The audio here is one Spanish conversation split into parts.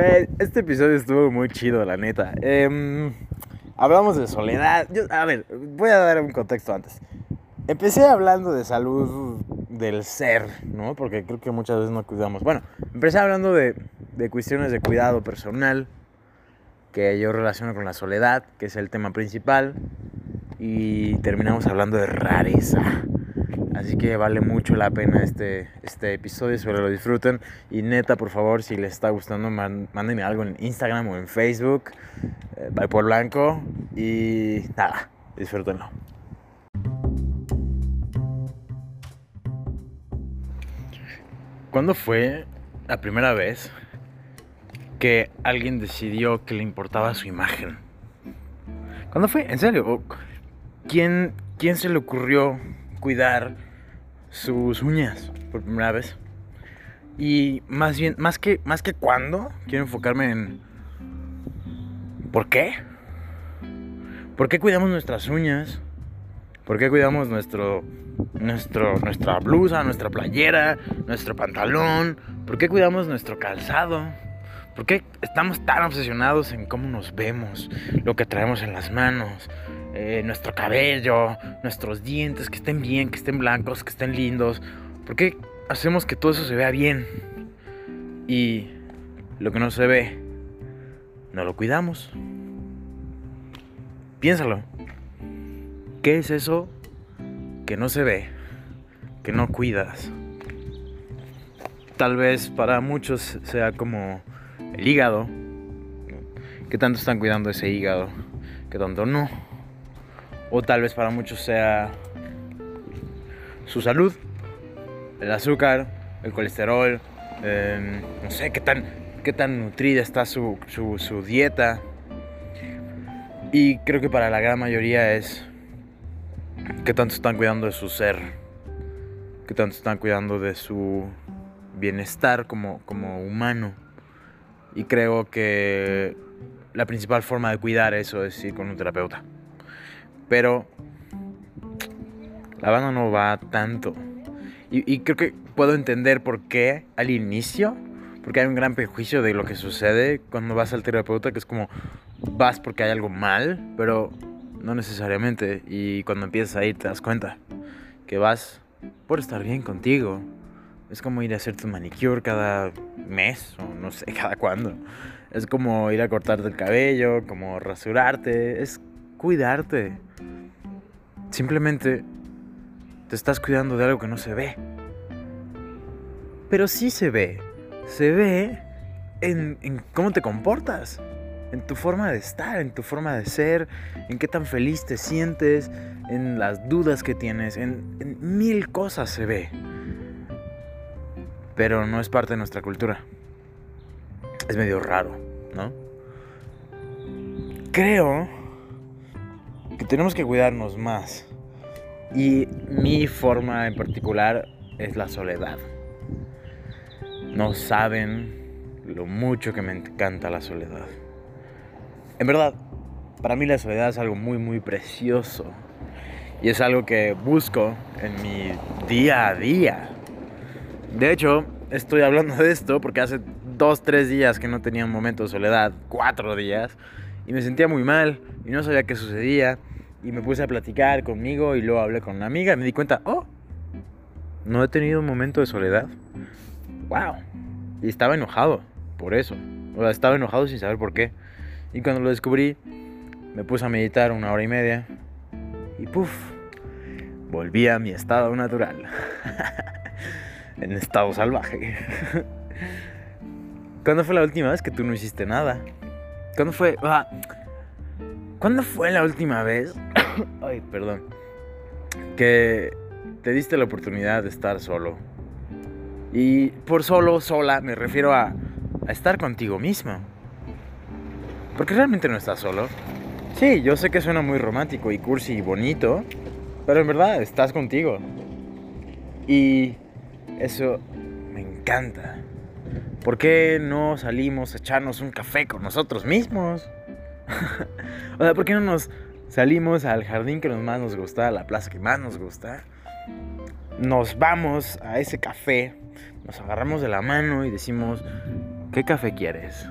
este episodio estuvo muy chido, la neta. Em, hablamos de soledad. a ver, voy a dar un contexto antes. Empecé hablando de salud del ser, ¿no? Porque creo que muchas veces no cuidamos. Bueno, empecé hablando de, de cuestiones de cuidado personal, que yo relaciono con la soledad, que es el tema principal. Y terminamos hablando de rareza. Así que vale mucho la pena este, este episodio, espero lo disfruten. Y neta, por favor, si les está gustando, mándenme algo en Instagram o en Facebook, eh, por Blanco. Y nada, disfrútenlo. ¿Cuándo fue la primera vez que alguien decidió que le importaba su imagen? ¿Cuándo fue? ¿En serio? ¿Quién, quién se le ocurrió cuidar sus uñas por primera vez. Y más bien, más que, más que cuándo, quiero enfocarme en ¿por qué? ¿Por qué cuidamos nuestras uñas? ¿Por qué cuidamos nuestro, nuestro, nuestra blusa, nuestra playera, nuestro pantalón? ¿Por qué cuidamos nuestro calzado? ¿Por qué estamos tan obsesionados en cómo nos vemos, lo que traemos en las manos, eh, nuestro cabello, nuestros dientes, que estén bien, que estén blancos, que estén lindos. ¿Por qué hacemos que todo eso se vea bien? Y lo que no se ve, no lo cuidamos. Piénsalo. ¿Qué es eso que no se ve, que no cuidas? Tal vez para muchos sea como el hígado. ¿Qué tanto están cuidando ese hígado? ¿Qué tanto no? O tal vez para muchos sea su salud, el azúcar, el colesterol, em, no sé qué tan, qué tan nutrida está su, su dieta. Y creo que para la gran mayoría es qué tanto están cuidando de su ser, qué tanto están cuidando de su bienestar como, como humano. Y creo que la principal forma de cuidar eso es ir con un terapeuta. Pero la banda no va tanto. Y, creo que puedo entender por qué al inicio, porque hay un gran prejuicio de lo que sucede cuando vas al terapeuta, que es como vas porque hay algo mal, pero no necesariamente. Y cuando empiezas a ir te das cuenta que vas por estar bien contigo. Es como ir a hacer tu manicure cada mes o no sé cada cuándo. Es como ir a cortarte el cabello, como rasurarte, es cuidarte. Simplemente te estás cuidando de algo que no se ve. Pero sí se ve. Se ve en, cómo te comportas. En tu forma de estar, en tu forma de ser, en qué tan feliz te sientes, en las dudas que tienes, en, mil cosas se ve. Pero no es parte de nuestra cultura. Es medio raro, ¿no? Creo que tenemos que cuidarnos más. Y mi forma en particular es la soledad. No saben lo mucho que me encanta la soledad. En verdad, para mí la soledad es algo muy, muy precioso. Y es algo que busco en mi día a día. De hecho, estoy hablando de esto porque hace dos, tres días que no tenía un momento de soledad, cuatro días, y me sentía muy mal y no sabía qué sucedía y me puse a platicar conmigo y luego hablé con una amiga y me di cuenta, oh, no he tenido un momento de soledad. Wow. Y estaba enojado por eso. O sea, estaba enojado sin saber por qué. Y cuando lo descubrí, me puse a meditar una hora y media y puff, volví a mi estado natural. en estado salvaje. ¿Cuándo fue la última vez que tú no hiciste nada? ¿Cuándo fue? Ah, ¿Cuándo fue la última vez? Ay, perdón. Que te diste la oportunidad de estar solo. Y por solo, sola, me refiero a, a estar contigo mismo. Porque realmente no estás solo. Sí, yo sé que suena muy romántico y cursi y bonito, pero en verdad estás contigo. Y eso me encanta. ¿Por qué no salimos a echarnos un café con nosotros mismos? o sea, ¿por qué no nos salimos al jardín que más nos gusta, a la plaza que más nos gusta? Nos vamos a ese café, nos agarramos de la mano y decimos, ¿qué café quieres?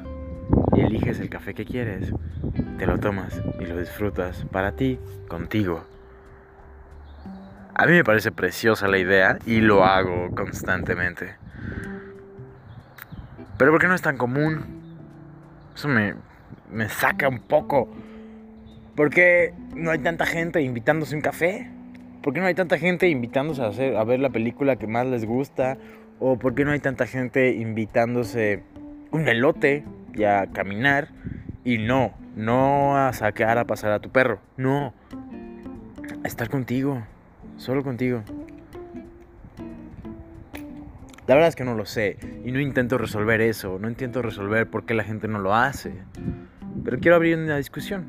y eliges el café que quieres, te lo tomas y lo disfrutas para ti, contigo. A mí me parece preciosa la idea y lo hago constantemente. Pero ¿por qué no es tan común? Eso me, me saca un poco. ¿Por qué no hay tanta gente invitándose a un café? ¿Por qué no hay tanta gente invitándose a, a ver la película que más les gusta? ¿O por qué no hay tanta gente invitándose un elote y a caminar? Y no, no a sacar a pasar a tu perro. No, a estar contigo. Solo contigo. La verdad es que no lo sé y no intento resolver eso, no intento resolver por qué la gente no lo hace. Pero quiero abrir una discusión,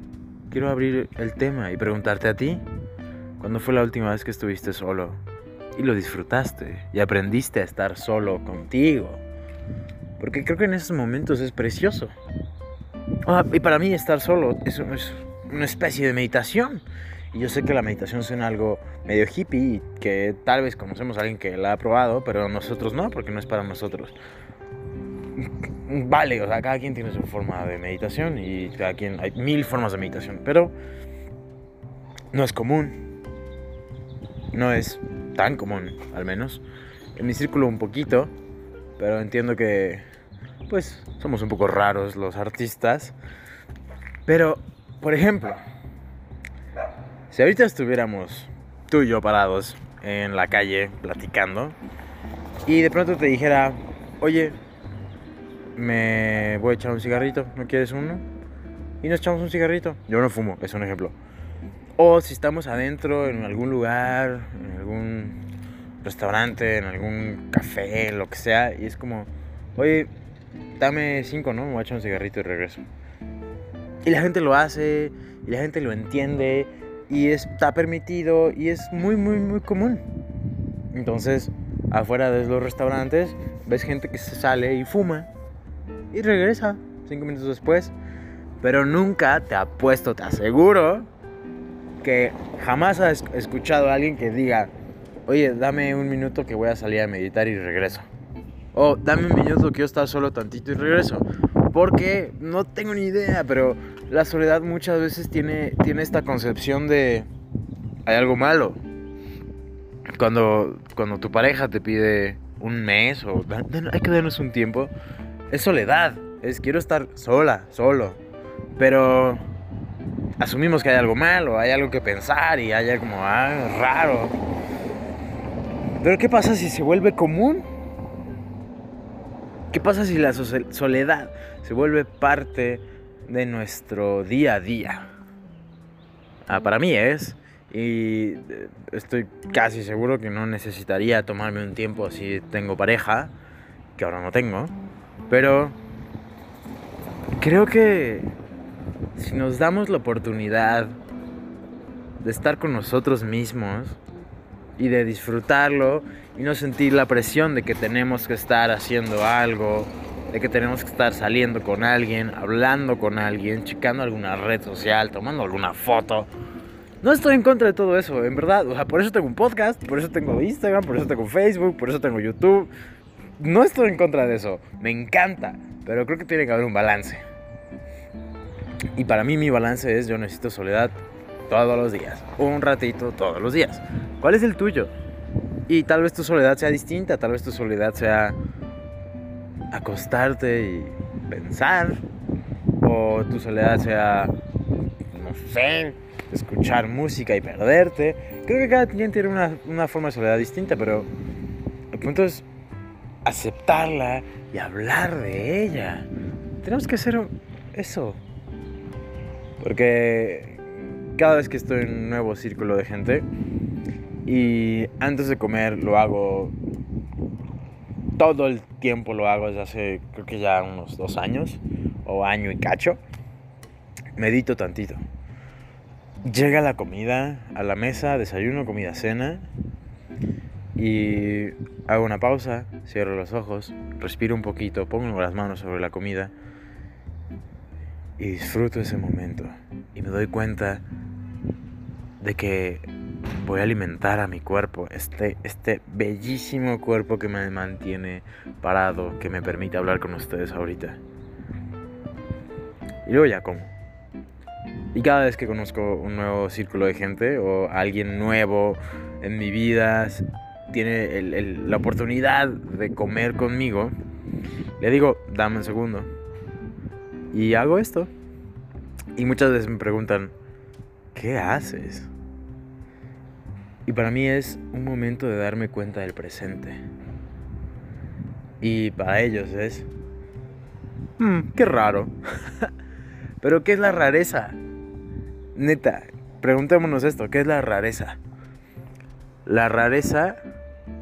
quiero abrir el tema y preguntarte a ti, ¿cuándo fue la última vez que estuviste solo y lo disfrutaste y aprendiste a estar solo contigo? Porque creo que en esos momentos es precioso. Y para mí estar solo es, es una especie de meditación. Y yo sé que la meditación suena algo medio hippie y que tal vez conocemos a alguien que la ha probado, pero nosotros no, porque no es para nosotros. Vale, o sea, cada quien tiene su forma de meditación y cada quien hay mil formas de meditación, pero no es común. No es tan común, al menos. En mi círculo un poquito, pero entiendo que pues somos un poco raros los artistas. Pero, por ejemplo, si ahorita estuviéramos tú y yo parados en la calle platicando y de pronto te dijera, oye, me voy a echar un cigarrito, ¿no quieres uno? Y nos echamos un cigarrito. Yo no fumo, es un ejemplo. O si estamos adentro en algún lugar, en algún restaurante, en algún café, lo que sea, y es como, oye, dame cinco, ¿no? Me voy a echar un cigarrito y regreso. Y la gente lo hace, y la gente lo entiende, y está permitido y es muy, muy, muy común. Entonces, afuera de los restaurantes, ves gente que se sale y fuma y regresa cinco minutos después. Pero nunca te apuesto, te aseguro, que jamás has escuchado a alguien que diga, oye, dame un minuto que voy a salir a meditar y regreso. O dame un minuto que yo estar solo tantito y regreso. Porque no tengo ni idea, pero la soledad muchas veces tiene, tiene esta concepción de hay algo malo. Cuando, cuando tu pareja te pide un mes o hay que darnos un tiempo, es soledad. Es quiero estar sola, solo. Pero asumimos que hay algo malo, hay algo que pensar y hay algo como, ah, raro. Pero ¿qué pasa si se vuelve común? ¿Qué pasa si la soledad se vuelve parte de nuestro día a día? Ah, para mí es, y eh, estoy casi seguro que no necesitaría tomarme un tiempo si tengo pareja, que ahora no tengo, pero creo que si nos damos la oportunidad de estar con nosotros mismos y de disfrutarlo y no sentir la presión de que tenemos que estar haciendo algo, de que tenemos que estar saliendo con alguien, hablando con alguien, checando alguna red social, tomando alguna foto. No estoy en contra de todo eso, en verdad. O sea, por eso tengo un podcast, por eso tengo Instagram, por eso tengo Facebook, por eso tengo YouTube. No estoy en contra de eso. Me encanta. Pero creo que tiene que haber un balance. Y para mí mi balance es yo necesito soledad todos los días. Un ratito todos los días. ¿Cuál es el tuyo? Y tal vez tu soledad sea distinta, tal vez tu soledad sea acostarte y pensar, o tu soledad sea, no sé, escuchar música y perderte. Creo que cada quien tiene una, una forma de soledad distinta, pero el punto es aceptarla y hablar de ella. Tenemos que hacer eso. Porque cada vez que estoy en un nuevo círculo de gente, y antes de comer lo hago todo el tiempo lo hago desde hace creo que ya unos dos años o año y cacho. Medito tantito. Llega la comida a la mesa, desayuno, comida, cena y hago una pausa, cierro los ojos, respiro un poquito, pongo las manos sobre la comida y disfruto ese momento y me doy cuenta de que voy a alimentar a mi cuerpo, este, este bellísimo cuerpo que me mantiene parado, que me permite hablar con ustedes ahorita. y luego ya como. Y cada vez que conozco un nuevo círculo de gente o alguien nuevo en mi vida tiene la oportunidad de comer conmigo, le digo, dame un segundo. Y hago esto. Y muchas veces me preguntan, ¿qué haces? Y para mí es un momento de darme cuenta del presente. Y para ellos es... Hmm, qué raro. Pero ¿qué es la rareza? Neta, preguntémonos esto, ¿qué es la rareza? La rareza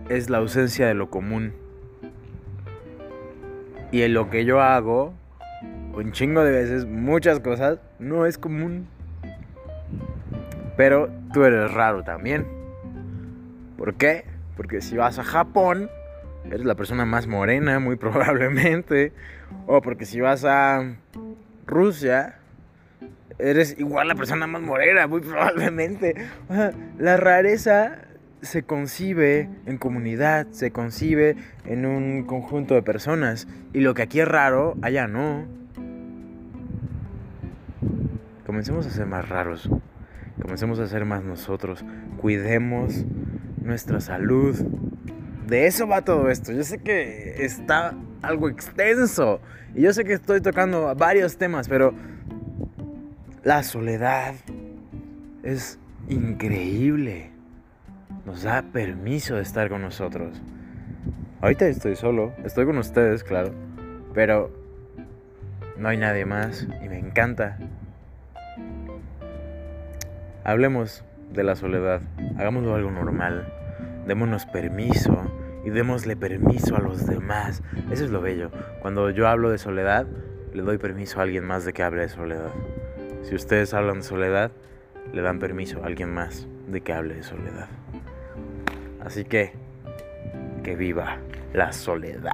es la ausencia de lo común. Y en lo que yo hago, un chingo de veces, muchas cosas, no es común. Pero tú eres raro también. ¿Por qué? Porque si vas a Japón, eres la persona más morena, muy probablemente. O porque si vas a Rusia, eres igual la persona más morena, muy probablemente. La rareza se concibe en comunidad, se concibe en un conjunto de personas. Y lo que aquí es raro, allá no. Comencemos a ser más raros. Comencemos a ser más nosotros. Cuidemos nuestra salud. De eso va todo esto. Yo sé que está algo extenso. Y yo sé que estoy tocando varios temas, pero la soledad es increíble. Nos da permiso de estar con nosotros. Ahorita estoy solo, estoy con ustedes, claro, pero no hay nadie más y me encanta. Hablemos de la soledad, hagámoslo algo normal, démonos permiso y démosle permiso a los demás. Eso es lo bello. Cuando yo hablo de soledad, le doy permiso a alguien más de que hable de soledad. Si ustedes hablan de soledad, le dan permiso a alguien más de que hable de soledad. Así que, que viva la soledad.